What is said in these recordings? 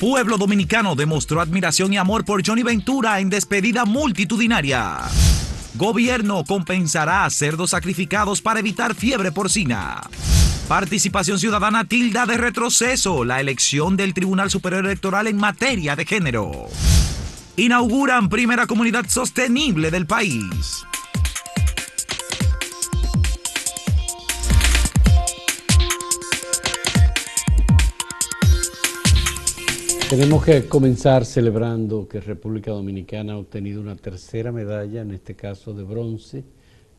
Pueblo dominicano demostró admiración y amor por Johnny Ventura en despedida multitudinaria. Gobierno compensará a cerdos sacrificados para evitar fiebre porcina. Participación ciudadana tilda de retroceso la elección del Tribunal Superior Electoral en materia de género. Inauguran primera comunidad sostenible del país. Tenemos que comenzar celebrando que República Dominicana ha obtenido una tercera medalla, en este caso de bronce,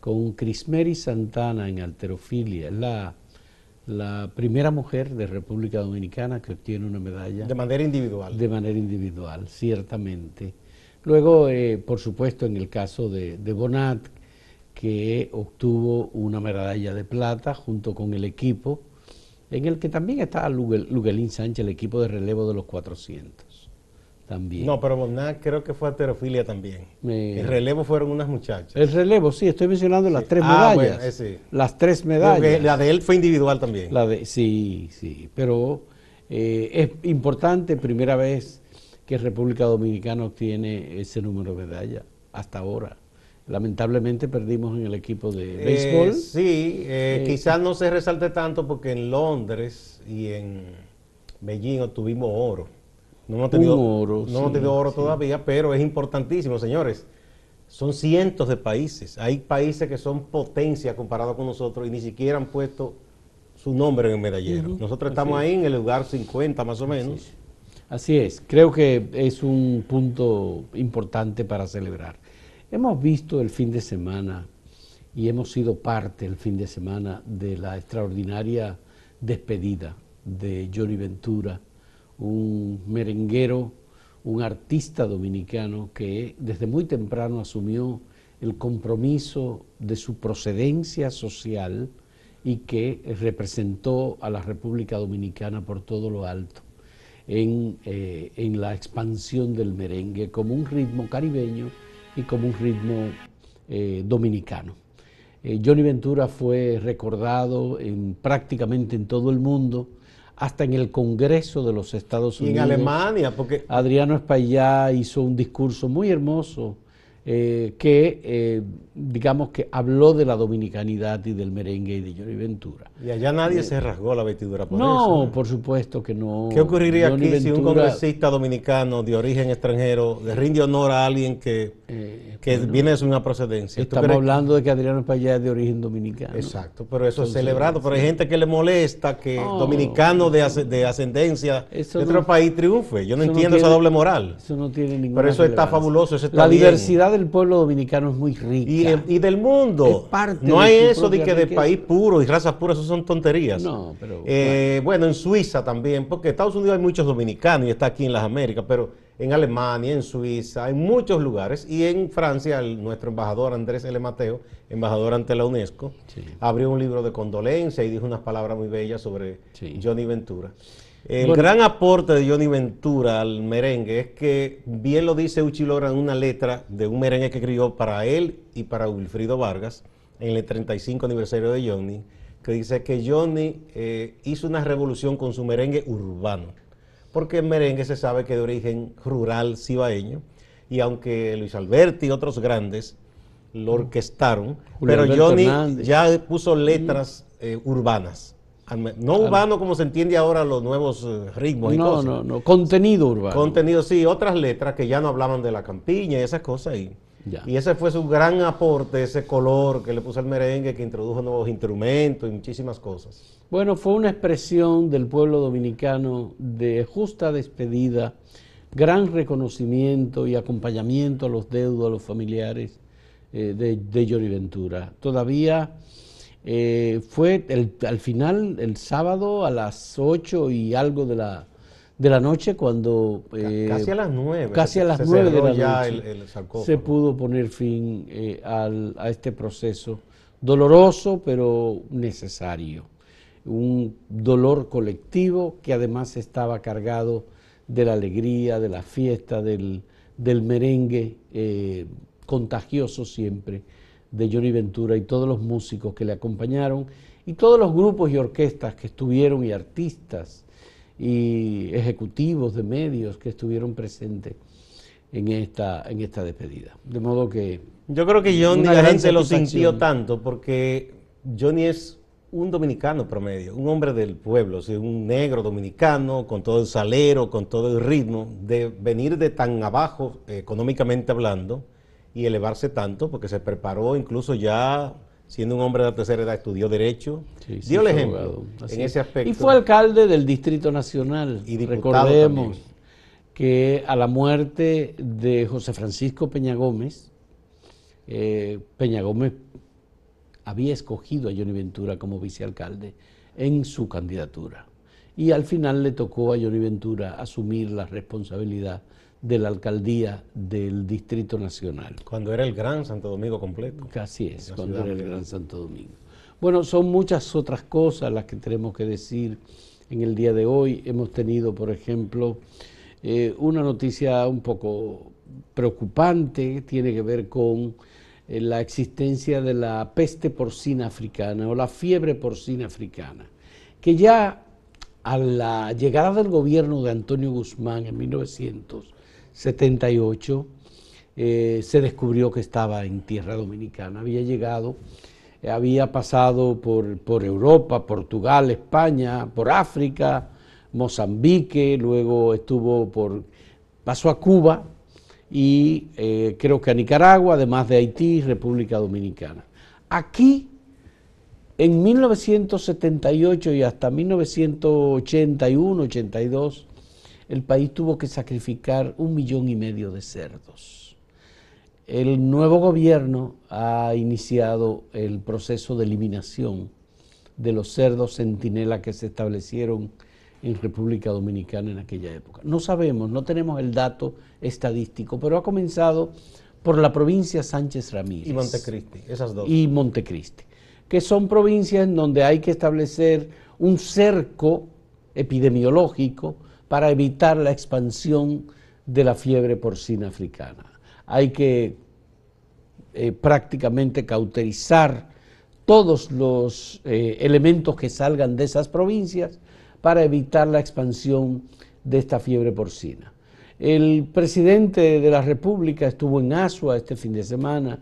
con Crismeri Santana en alterofilia. Es la, la primera mujer de República Dominicana que obtiene una medalla. De manera individual. De manera individual, ciertamente. Luego, eh, por supuesto, en el caso de, de Bonat, que obtuvo una medalla de plata junto con el equipo en el que también está Luguelín Sánchez, el equipo de relevo de los 400. También. No, pero Bonat creo que fue aterofilia también. el relevo fueron unas muchachas. El relevo, sí, estoy mencionando las tres ah, medallas. Eh, las tres medallas. la de él fue individual también. La de, sí, sí, pero eh, es importante, primera vez que República Dominicana obtiene ese número de medallas, hasta ahora. Lamentablemente perdimos en el equipo de eh, béisbol. sí, eh, eh, quizás no se resalte tanto porque en Londres y en Beijing obtuvimos oro. No hemos tenido oro, no hemos tenido oro todavía, pero es importantísimo, señores. Son cientos de países. Hay países que son potencia comparado con nosotros y ni siquiera han puesto su nombre en el medallero. Nosotros estamos ahí en el lugar 50 más o menos. Así es. Creo que es un punto importante para celebrar. Hemos visto el fin de semana y hemos sido parte el fin de semana de la extraordinaria despedida de Johnny Ventura, un merenguero, un artista dominicano que desde muy temprano asumió el compromiso de su procedencia social y que representó a la República Dominicana por todo lo alto en, eh, en la expansión del merengue como un ritmo caribeño y como un ritmo eh, dominicano. Eh, Johnny Ventura fue recordado en, prácticamente en todo el mundo, hasta en el Congreso de los Estados Unidos. Y en Alemania, porque... Adriano Espaillá hizo un discurso muy hermoso eh, que, eh, digamos que habló de la dominicanidad y del merengue y de Johnny Ventura. Y allá nadie se rasgó la vestidura por no, eso. por supuesto que no. ¿Qué ocurriría aquí si un congresista dominicano de origen extranjero le rinde honor a alguien que, eh, que viene de una procedencia? Estamos hablando de que Adriano Espaillá es de origen dominicano. Exacto, pero eso es celebrado. Pero hay gente que le molesta que dominicano de, de ascendencia de otro país triunfe. Yo no entiendo esa doble moral. Eso no tiene ninguna Pero eso está fabuloso. la diversidad el pueblo dominicano es muy rica. Y, del mundo. no hay eso de que de país puro y razas puras, eso son tonterías. No, pero. Eh, bueno. en Suiza también, porque en Estados Unidos hay muchos dominicanos y está aquí en las Américas, pero en Alemania, en Suiza, en muchos lugares. Y en Francia, nuestro embajador Andrés L. Mateo, embajador ante la UNESCO, abrió un libro de condolencia y dijo unas palabras muy bellas sobre Johnny Ventura. El gran aporte de Johnny Ventura al merengue es que, bien lo dice Uchi Lora en una letra de un merengue que escribió para él y para Wilfrido Vargas en el 35 aniversario de Johnny, que dice que Johnny eh, hizo una revolución con su merengue urbano, porque el merengue se sabe que de origen rural cibaeño, y aunque Luis Alberti y otros grandes lo orquestaron, pero Johnny ya puso letras eh, urbanas no urbano como se entiende ahora los nuevos eh, ritmos y cosas. No, no, contenido urbano. Contenido, sí, otras letras que ya no hablaban de la campiña y esas cosas ahí. Y ese fue su gran aporte, ese color que le puso al merengue, que introdujo nuevos instrumentos y muchísimas cosas. Bueno, fue una expresión del pueblo dominicano de justa despedida, gran reconocimiento y acompañamiento a los deudos, a los familiares eh, de, de Johnny Ventura. Todavía eh, fue al final, el sábado a las 8 y algo de la, de la noche, cuando... Eh, casi a las 9. Casi a las 9 de la noche se pudo poner fin eh, a este proceso doloroso, pero necesario. Un dolor colectivo que además estaba cargado de la alegría, de la fiesta, del, del merengue contagioso siempre de Johnny Ventura y todos los músicos que le acompañaron y todos los grupos y orquestas que estuvieron y artistas y ejecutivos de medios que estuvieron presentes en esta, en esta despedida. De modo que... Yo creo que Johnny la gente lo sintió tanto porque Johnny es un dominicano promedio, un hombre del pueblo, un negro dominicano con todo el salero, con todo el ritmo, de venir de tan abajo económicamente hablando y elevarse tanto, porque se preparó incluso ya siendo un hombre de la tercera edad, estudió Derecho, dio el ejemplo en ese aspecto. Y fue alcalde del Distrito Nacional. Y Recordemos que a la muerte de José Francisco Peña Gómez, eh, Peña Gómez había escogido a Johnny Ventura como vicealcalde en su candidatura. Y al final le tocó a Johnny Ventura asumir la responsabilidad de la alcaldía del Distrito Nacional. Cuando era el Gran Santo Domingo completo. Así es, cuando era el Gran Santo Domingo. Bueno, son muchas otras cosas las que tenemos que decir en el día de hoy. Hemos tenido, por ejemplo, eh, una noticia un poco preocupante, tiene que ver con eh, la existencia de la peste porcina africana o la fiebre porcina africana, que ya a la llegada del gobierno de Antonio Guzmán en 1978 eh, se descubrió que estaba en tierra dominicana, había llegado, eh, había pasado por, por Europa, Portugal, España, por África, Mozambique, luego estuvo por, pasó a Cuba, y eh, creo que a Nicaragua, además de Haití República Dominicana. Aquí, en 1978 y hasta 1981, 82, el país tuvo que sacrificar un millón y medio de cerdos. El nuevo gobierno ha iniciado el proceso de eliminación de los cerdos centinela que se establecieron en República Dominicana en aquella época. No sabemos, no tenemos el dato estadístico, pero ha comenzado por la provincia Sánchez Ramírez. Y Montecristi, esas dos. Y Montecristi, que son provincias en donde hay que establecer un cerco epidemiológico para evitar la expansión de la fiebre porcina africana. Hay que eh, prácticamente cauterizar todos los eh, elementos que salgan de esas provincias para evitar la expansión de esta fiebre porcina. El presidente de la República estuvo en Asua este fin de semana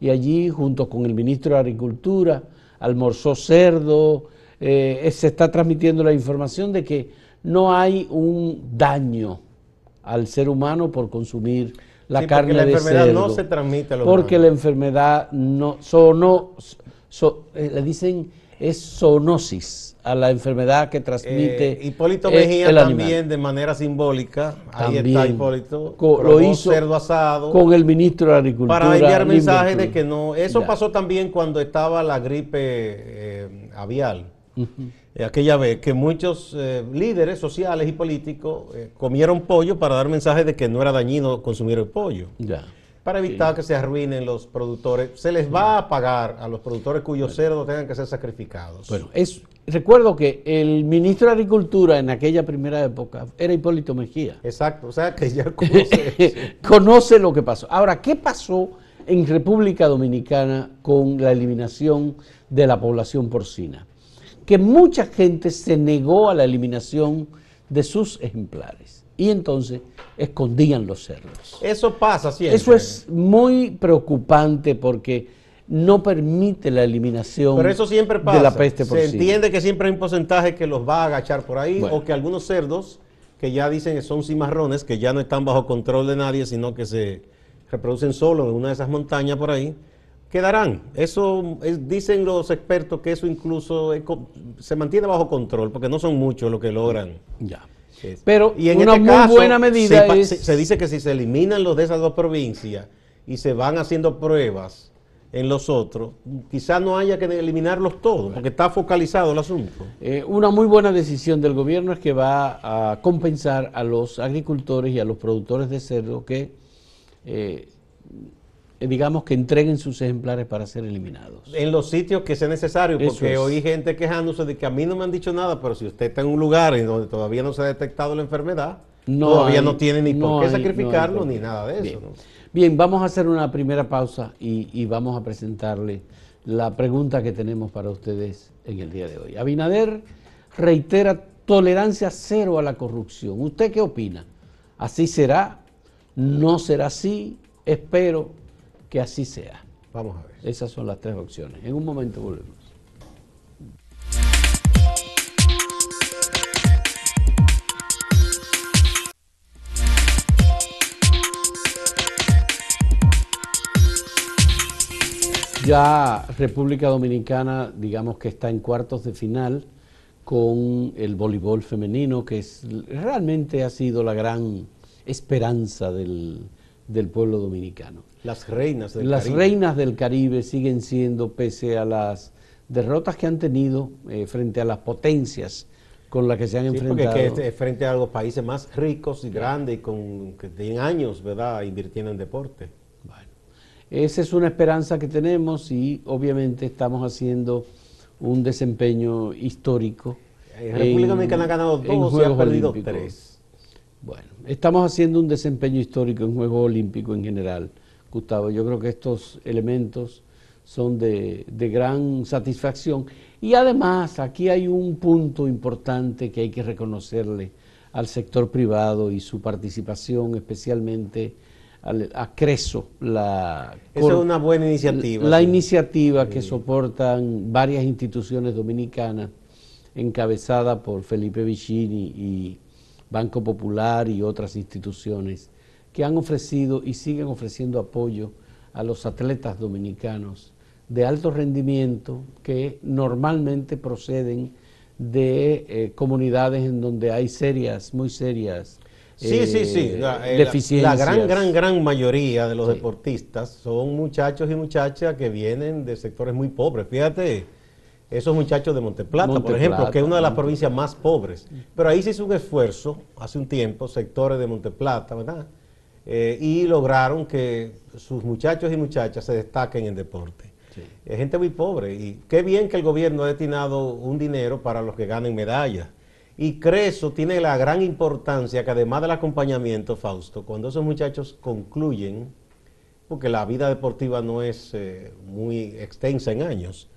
y allí, junto con el ministro de Agricultura, almorzó cerdo. Eh, se está transmitiendo la información de que no hay un daño al ser humano por consumir la carne la de enfermedad no se transmite a los Porque la enfermedad no, so, eh, le dicen es zoonosis a la enfermedad que transmite. Eh, Hipólito Mejía también de manera simbólica, ahí está Hipólito, lo hizo cerdo asado con el ministro de Agricultura. Para enviar mensajes de que no. Eso pasó también cuando estaba la gripe eh, avial. Eh, aquella vez que muchos líderes sociales y políticos comieron pollo para dar mensajes de que no era dañino consumir el pollo. Ya para evitar que se arruinen los productores. Se les va a pagar a los productores cuyos cerdos tengan que ser sacrificados. Bueno, es, recuerdo que el ministro de Agricultura en aquella primera época era Hipólito Mejía. Exacto, o sea que ya conoce, conoce lo que pasó. Ahora, ¿qué pasó en República Dominicana con la eliminación de la población porcina? Que mucha gente se negó a la eliminación de sus ejemplares y entonces escondían los cerdos. Eso pasa siempre. Eso es muy preocupante porque no permite la eliminación Pero eso siempre pasa. de la peste porcina. Se entiende que siempre hay un porcentaje que los va a agachar por ahí o que algunos cerdos que ya dicen que son cimarrones, que ya no están bajo control de nadie, sino que se reproducen solo en una de esas montañas por ahí, quedarán. Eso dicen los expertos que eso incluso se mantiene bajo control porque no son muchos los que logran. Ya. Pero y en una este muy buena medida se, es... se, dice que si se eliminan los de esas dos provincias y se van haciendo pruebas en los otros, quizás no haya que eliminarlos todos, porque está focalizado el asunto. Eh, una muy buena decisión del gobierno es que va a compensar a los agricultores y a los productores de cerdo que eh, eh, digamos que entreguen sus ejemplares para ser eliminados. En los sitios que sea necesario, porque oí gente quejándose de que a mí no me han dicho nada, pero si usted está en un lugar en donde todavía no se ha detectado la enfermedad, todavía no tiene ni por qué sacrificarlo ni nada de eso. Bien. vamos a hacer una primera pausa y, vamos a presentarle la pregunta que tenemos para ustedes en el día de hoy. Abinader reitera tolerancia cero a la corrupción. ¿Usted qué opina? ¿Así será? ¿No será así? Espero que así sea. Vamos a ver. Esas son las tres opciones. En un momento volvemos. Ya República Dominicana, digamos que está en cuartos de final con el voleibol femenino, que es, realmente ha sido la gran esperanza del, del pueblo dominicano. Las reinas del Las Caribe. reinas del Caribe siguen siendo, pese a las derrotas que han tenido eh, frente a las potencias con las que se han Sí, porque enfrentado. es que este- frente a los países más ricos y grandes y con que tienen años, ¿verdad?, invirtiendo en deporte. Bueno, esa es una esperanza que tenemos y obviamente estamos haciendo un desempeño histórico. En República Dominicana ha ganado dos y ha perdido Olímpicos. tres. Bueno, estamos haciendo un desempeño histórico en Juegos Olímpicos en general, Gustavo. Yo creo que estos elementos son de, de gran satisfacción. Y además, aquí hay un punto importante que hay que reconocerle al sector privado y su participación, especialmente al- a Creso, la, Esa es una buena iniciativa. la sí. iniciativa que soportan varias instituciones dominicanas, encabezada por Felipe Vicini y Banco Popular y otras instituciones, que han ofrecido y siguen ofreciendo apoyo a los atletas dominicanos de alto rendimiento que normalmente proceden de eh, comunidades en donde hay serias, muy serias Sí, sí, sí. eh, La, eh, la- gran, gran, gran mayoría de los Sí. deportistas son muchachos y muchachas que vienen de sectores muy pobres. Fíjate, esos muchachos de Monteplata, por ejemplo, que es una de las provincias más pobres. Pero ahí se hizo un esfuerzo hace un tiempo, sectores de Monteplata, ¿verdad? Eh, y lograron que sus muchachos y muchachas se destaquen en deporte. Sí. Es gente muy pobre y qué bien que el gobierno ha destinado un dinero para los que ganen medallas. Y Creso tiene la gran importancia que además del acompañamiento, Fausto, cuando esos muchachos concluyen, porque la vida deportiva no es eh, muy extensa en años,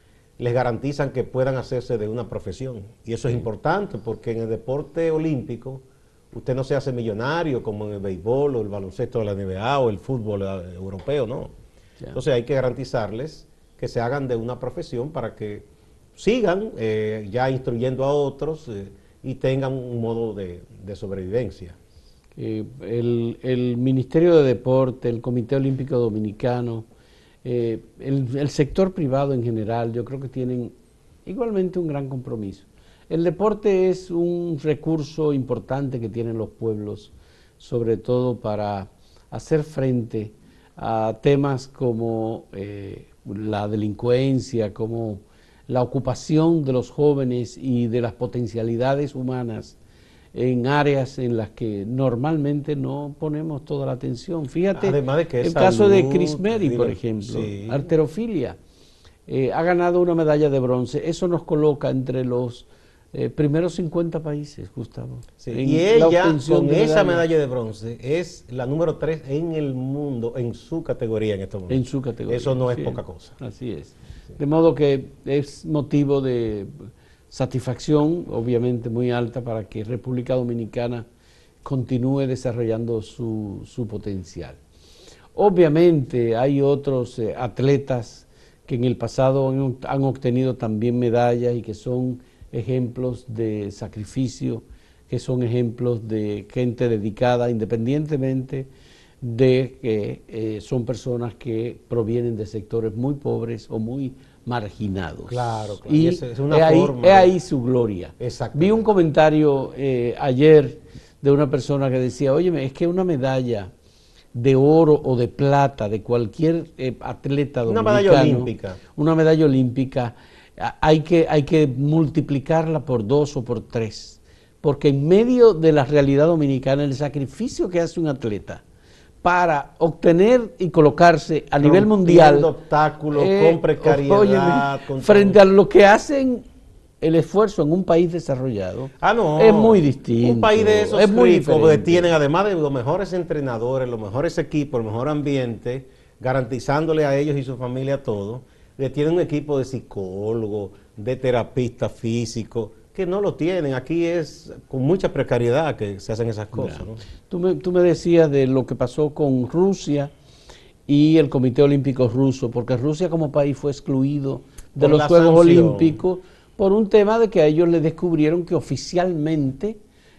les garantizan que puedan hacerse de una profesión. Y eso es importante porque en el deporte olímpico usted no se hace millonario como en el béisbol o el baloncesto de la NBA o el fútbol eh, europeo, no. Entonces hay que garantizarles que se hagan de una profesión para que sigan eh, ya instruyendo a otros eh, y tengan un modo de, de sobrevivencia. Eh, el, el Ministerio de Deporte, el Comité Olímpico Dominicano, eh, el, sector privado en general, yo creo que tienen igualmente un gran compromiso. El deporte es un recurso importante que tienen los pueblos, sobre todo para hacer frente a temas como eh, la delincuencia, como la ocupación de los jóvenes y de las potencialidades humanas en áreas en las que normalmente no ponemos toda la atención. Fíjate Además de que el caso de Chris Mary, por ejemplo, sí. arterofilia. Eh, ha ganado una medalla de bronce. Eso nos coloca entre los eh, primeros 50 países, Gustavo. Sí, Y la ella, con esa medalla de bronce, es la número 3 en el mundo, en su categoría en estos momentos. En su categoría. Eso no es sí. poca cosa. Así es. De modo que es motivo de satisfacción, obviamente muy alta, para que República Dominicana continúe desarrollando su, su potencial. Obviamente hay otros eh, atletas que en el pasado han, obtenido también medallas y que son ejemplos de sacrificio, que son ejemplos de gente dedicada independientemente de que eh, son personas que provienen de sectores muy pobres o muy marginados. Claro, claro. Y, es una ahí, forma su gloria. Vi un comentario eh, ayer de una persona que decía, oye, es que una medalla de oro o de plata de cualquier eh, atleta Una dominicano, medalla olímpica. una medalla olímpica, hay que, hay que multiplicarla por dos o por tres, porque en medio de la realidad dominicana, el sacrificio que hace un atleta para obtener y colocarse a nivel mundial obstáculos, eh, con precariedad, óyeme, con frente todo. a lo que hacen el esfuerzo en un país desarrollado Ah, no. es muy distinto. Un país de esos es muy ricos, donde diferente. tienen además de los mejores entrenadores, los mejores equipos, el mejor ambiente, garantizándole a ellos y su familia todo, le tienen un equipo de psicólogos, de terapistas físicos, que no lo tienen. Aquí es con mucha precariedad que se hacen esas cosas. ¿no? Tú, me, tú me decías de lo que pasó con Rusia y el Comité Olímpico Ruso, porque Rusia como país fue excluido de Por los Juegos sanción. Olímpicos por un tema de que a ellos le descubrieron que oficialmente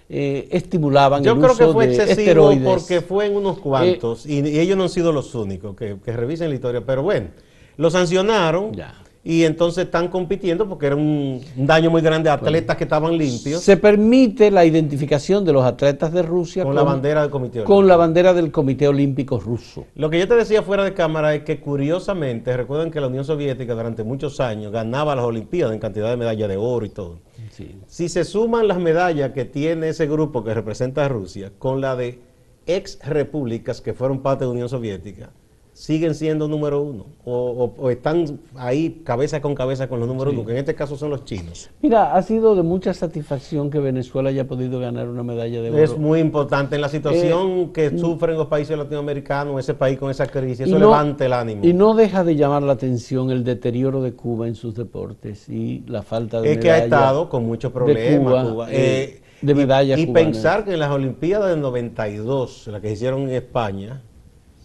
eh, estimulaban Yo el creo uso que fue de excesivo esteroides. Eh, porque fue en unos cuantos y, y ellos no han sido los únicos que, que revisen la historia. Pero bueno, lo sancionaron Ya. Y entonces están compitiendo porque era un, un daño muy grande a atletas que estaban limpios Se permite la identificación de los atletas de Rusia con la bandera del comité. con Olímpico. la bandera del Comité Olímpico Ruso. Lo que yo te decía fuera de cámara es que curiosamente, recuerden que la Unión Soviética durante muchos años ganaba las Olimpiadas en cantidad de medallas de oro y todo. Sí. Si se suman las medallas que tiene ese grupo que representa a Rusia con la de ex repúblicas que fueron parte de la Unión Soviética, siguen siendo número uno o, o- o están ahí cabeza con cabeza con los números uno, que en este caso son los chinos. Mira, ha sido de mucha satisfacción que Venezuela haya podido ganar una medalla de oro. Es muy importante en la situación que sufren los países latinoamericanos, ese país con esa crisis, Y eso no- levanta el ánimo. Y no deja de llamar la atención el deterioro de Cuba en sus deportes y la falta de es que ha estado con muchos problemas Cuba, Cuba. eh, Eh, de y- medallas y, cubanas. pensar que en las Olimpiadas del 92, las que se hicieron en España,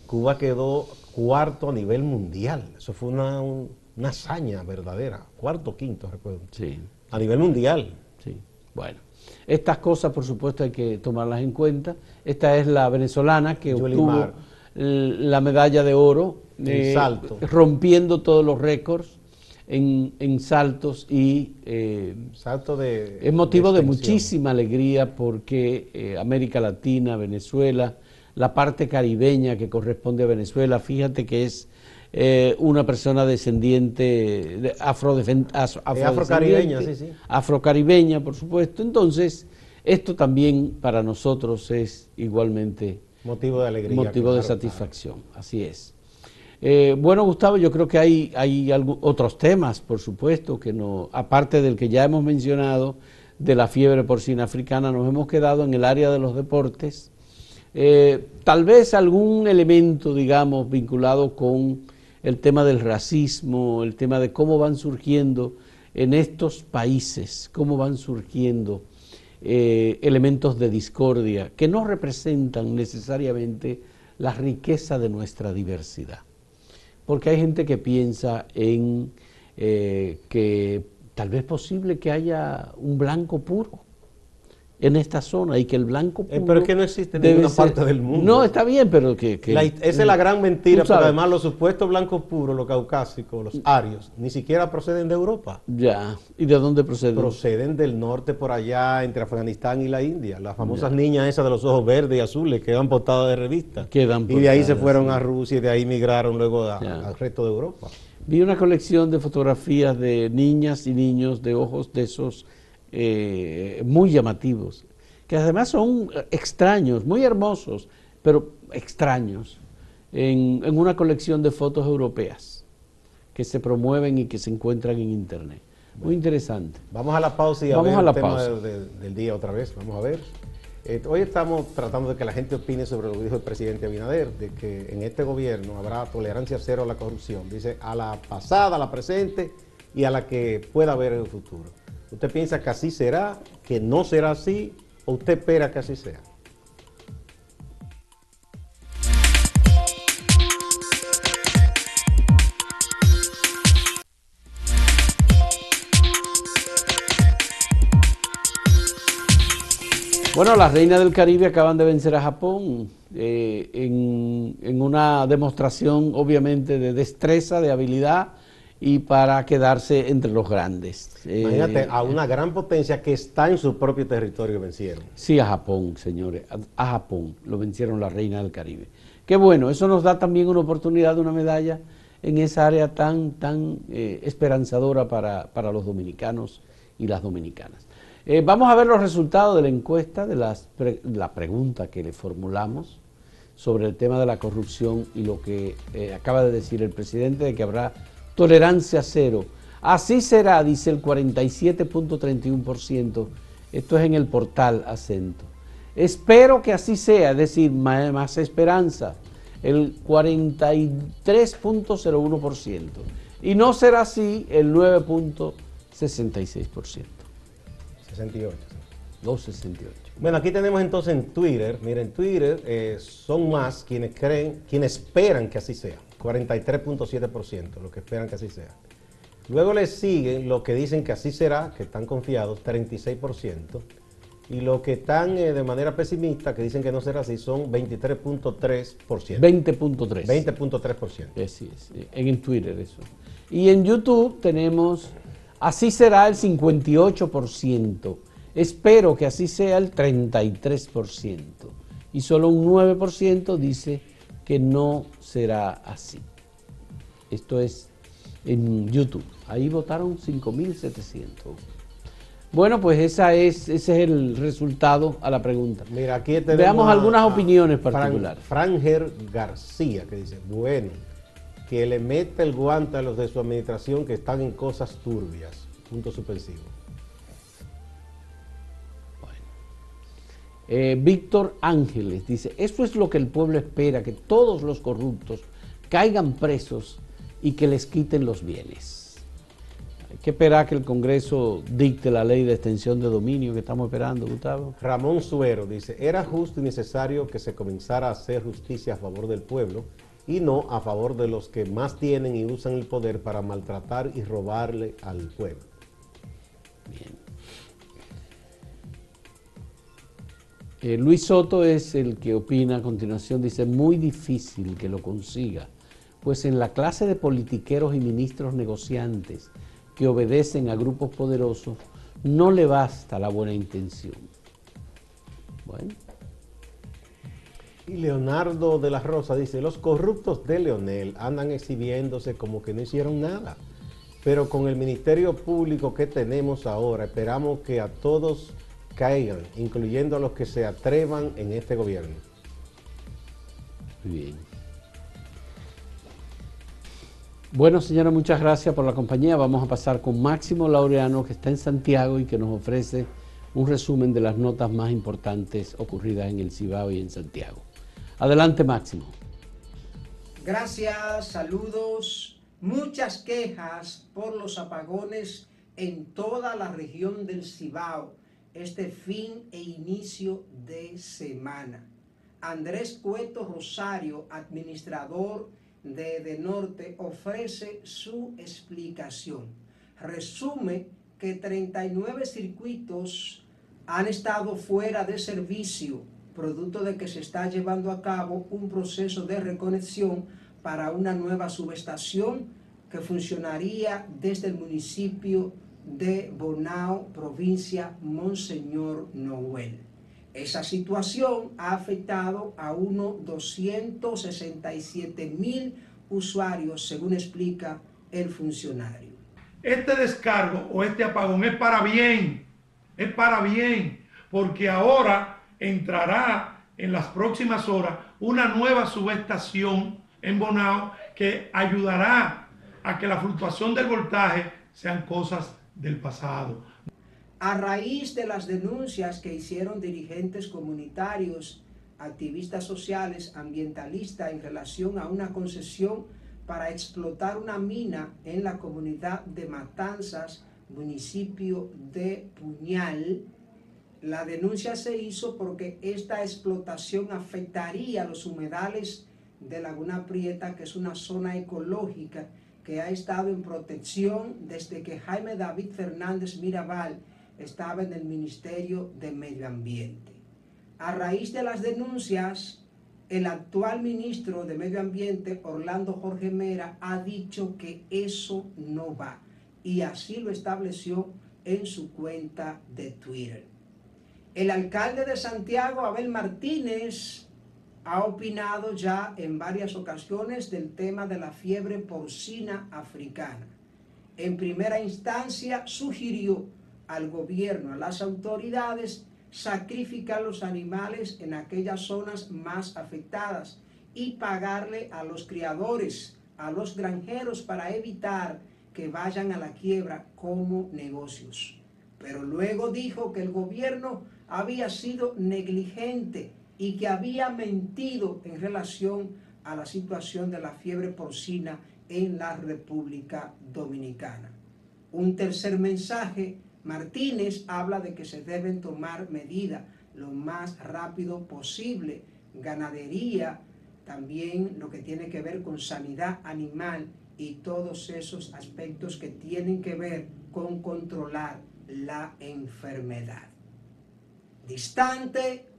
Cuba quedó cuarto a nivel mundial. Eso fue una, un- una hazaña verdadera. Cuarto, quinto, recuerdo. Sí, A nivel mundial. sí. Bueno, estas cosas por supuesto hay que tomarlas en cuenta. Esta es la venezolana que obtuvo Mar. la medalla de oro, En salto. rompiendo todos los récords en, en saltos y eh, Salto de. Es motivo de muchísima alegría porque eh, América Latina, Venezuela, la parte caribeña que corresponde a Venezuela, fíjate que es eh, una persona descendiente, de afrocaribeña, afrodescendiente, sí, sí. afrocaribeña, por supuesto. Entonces, esto también para nosotros es igualmente Motivo de alegría. motivo de claro, satisfacción, así es. Eh, bueno, Gustavo, yo creo que hay, hay otros temas, por supuesto, que no, aparte del que ya hemos mencionado, de la fiebre porcina africana, nos hemos quedado en el área de los deportes. Eh, tal vez algún elemento, digamos, vinculado con el tema del racismo, el tema de cómo van surgiendo en estos países, cómo van surgiendo eh, elementos de discordia que no representan necesariamente la riqueza de nuestra diversidad. Porque hay gente que piensa en eh, que tal vez posible que haya un blanco puro en esta zona y que el blanco puro... Eh, pero es que no existe en ninguna ser- parte del mundo. No, está bien, pero que... que- La- esa es la gran mentira, sabes. además los supuestos blancos puros, los caucásicos, los arios, ni siquiera proceden de Europa. Ya, ¿y de dónde procede? Proceden del norte por allá, entre Afganistán y la India. Las famosas niñas esas de los ojos verdes y azules que van portadas de revista. Quedan y de ahí se fueron a Rusia y de ahí migraron luego a- al resto de Europa. Vi una colección de fotografías de niñas y niños de ojos de esos eh, muy llamativos, que además son extraños, muy hermosos, pero extraños, en, en una colección de fotos europeas que se promueven y que se encuentran en internet. Muy interesante. Vamos a la pausa y a Vamos ver a la el tema pausa. de- de- del día otra vez. Vamos a ver. Eh, hoy estamos tratando de que la gente opine sobre lo que dijo el presidente Abinader, de que en este gobierno habrá tolerancia cero a la corrupción. Dice a la pasada, a la presente y a la que pueda haber en el futuro. ¿Usted piensa que así será, que no será así, o usted espera que así sea? Bueno, las reinas del Caribe acaban de vencer a Japón eh, en, en una demostración obviamente de destreza, de habilidad y para quedarse entre los grandes. Eh, Imagínate, a una gran potencia que está en su propio territorio vencieron. Sí, a Japón, señores, a, a Japón lo vencieron las reinas del Caribe. Qué bueno, eso nos da también una oportunidad de una medalla en esa área tan, tan eh, esperanzadora para, para los dominicanos y las dominicanas. Eh, vamos a ver los resultados de la encuesta, de las pre- la pregunta que le formulamos sobre el tema de la corrupción y lo que eh, acaba de decir el presidente de que habrá tolerancia cero. Así será, dice el 47.31%. Esto es en el portal Acento. Espero que así sea, es decir, más, esperanza, el 43.01%. Y no será así el 9.66%. O 268. 268. Bueno, aquí tenemos entonces en Twitter, miren, Twitter eh, son más quienes creen, quienes esperan que así sea, 43.7%, lo que esperan que así sea. Luego le siguen los que dicen que así será, que están confiados, 36%. Y los que están eh, de manera pesimista, que dicen que no será así, son 23.3%. 20.3. 20.3%. Así es, en Twitter eso. Y en YouTube tenemos, así será el 58%. Espero que así sea el 33%. Y solo un 9% dice que no será así. Esto es en YouTube. Ahí votaron 5.700. Bueno, pues esa es, ese es el resultado a la pregunta. Mira, aquí tenemos Veamos algunas a opiniones Fran- particulares. Franger García, que dice, bueno, que le meta el guante a los de su administración que están en cosas turbias. Punto suspensivo. Eh, Víctor Ángeles dice, eso es lo que el pueblo espera, que todos los corruptos caigan presos y que les quiten los bienes. Hay que esperar que el Congreso dicte la ley de extensión de dominio que estamos esperando, Gustavo. Ramón Suero dice, era justo y necesario que se comenzara a hacer justicia a favor del pueblo y no a favor de los que más tienen y usan el poder para maltratar y robarle al pueblo. Bien. Eh, Luis Soto es el que opina a continuación, dice, muy difícil que lo consiga, pues en la clase de politiqueros y ministros negociantes que obedecen a grupos poderosos, no le basta la buena intención. Bueno, Y Leonardo de la Rosa dice, los corruptos de Leonel andan exhibiéndose como que no hicieron nada, pero con el Ministerio Público que tenemos ahora, esperamos que a todos caigan, incluyendo a los que se atrevan en este gobierno. muy bien. Bueno, señora, muchas gracias por la compañía. Vamos a pasar con Máximo Laureano, que está en Santiago y que nos ofrece un resumen de las notas más importantes ocurridas en el Cibao y en Santiago. Adelante, Máximo. Gracias, saludos. Muchas quejas por los apagones en toda la región del Cibao este fin e inicio de semana. Andrés Cueto Rosario, administrador de De Norte, ofrece su explicación. Resume que 39 circuitos han estado fuera de servicio, producto de que se está llevando a cabo un proceso de reconexión para una nueva subestación que funcionaría desde el municipio de Bonao, provincia Monseñor Noel. Esa situación ha afectado a unos 267 mil usuarios, según explica el funcionario. Este descargo o este apagón es para bien, es para bien, porque ahora entrará en las próximas horas una nueva subestación en Bonao que ayudará a que la fluctuación del voltaje sean cosas del pasado. A raíz de las denuncias que hicieron dirigentes comunitarios, activistas sociales, ambientalistas en relación a una concesión para explotar una mina en la comunidad de Matanzas, municipio de Puñal, la denuncia se hizo porque esta explotación afectaría los humedales de Laguna Prieta, que es una zona ecológica que ha estado en protección desde que Jaime David Fernández Mirabal estaba en el Ministerio de Medio Ambiente. A raíz de las denuncias, el actual ministro de Medio Ambiente, Orlando Jorge Mera, ha dicho que eso no va y así lo estableció en su cuenta de Twitter. El alcalde de Santiago, Abel Martínez, ha opinado ya en varias ocasiones del tema de la fiebre porcina africana. En primera instancia sugirió al gobierno, a las autoridades, sacrificar los animales en aquellas zonas más afectadas y pagarle a los criadores, a los granjeros para evitar que vayan a la quiebra como negocios. Pero luego dijo que el gobierno había sido negligente y que había mentido en relación a la situación de la fiebre porcina en la República Dominicana. Un tercer mensaje Martínez habla de que se deben tomar medidas lo más rápido posible. Ganadería, también lo que tiene que ver con sanidad animal y todos esos aspectos que tienen que ver con controlar la enfermedad. Distante,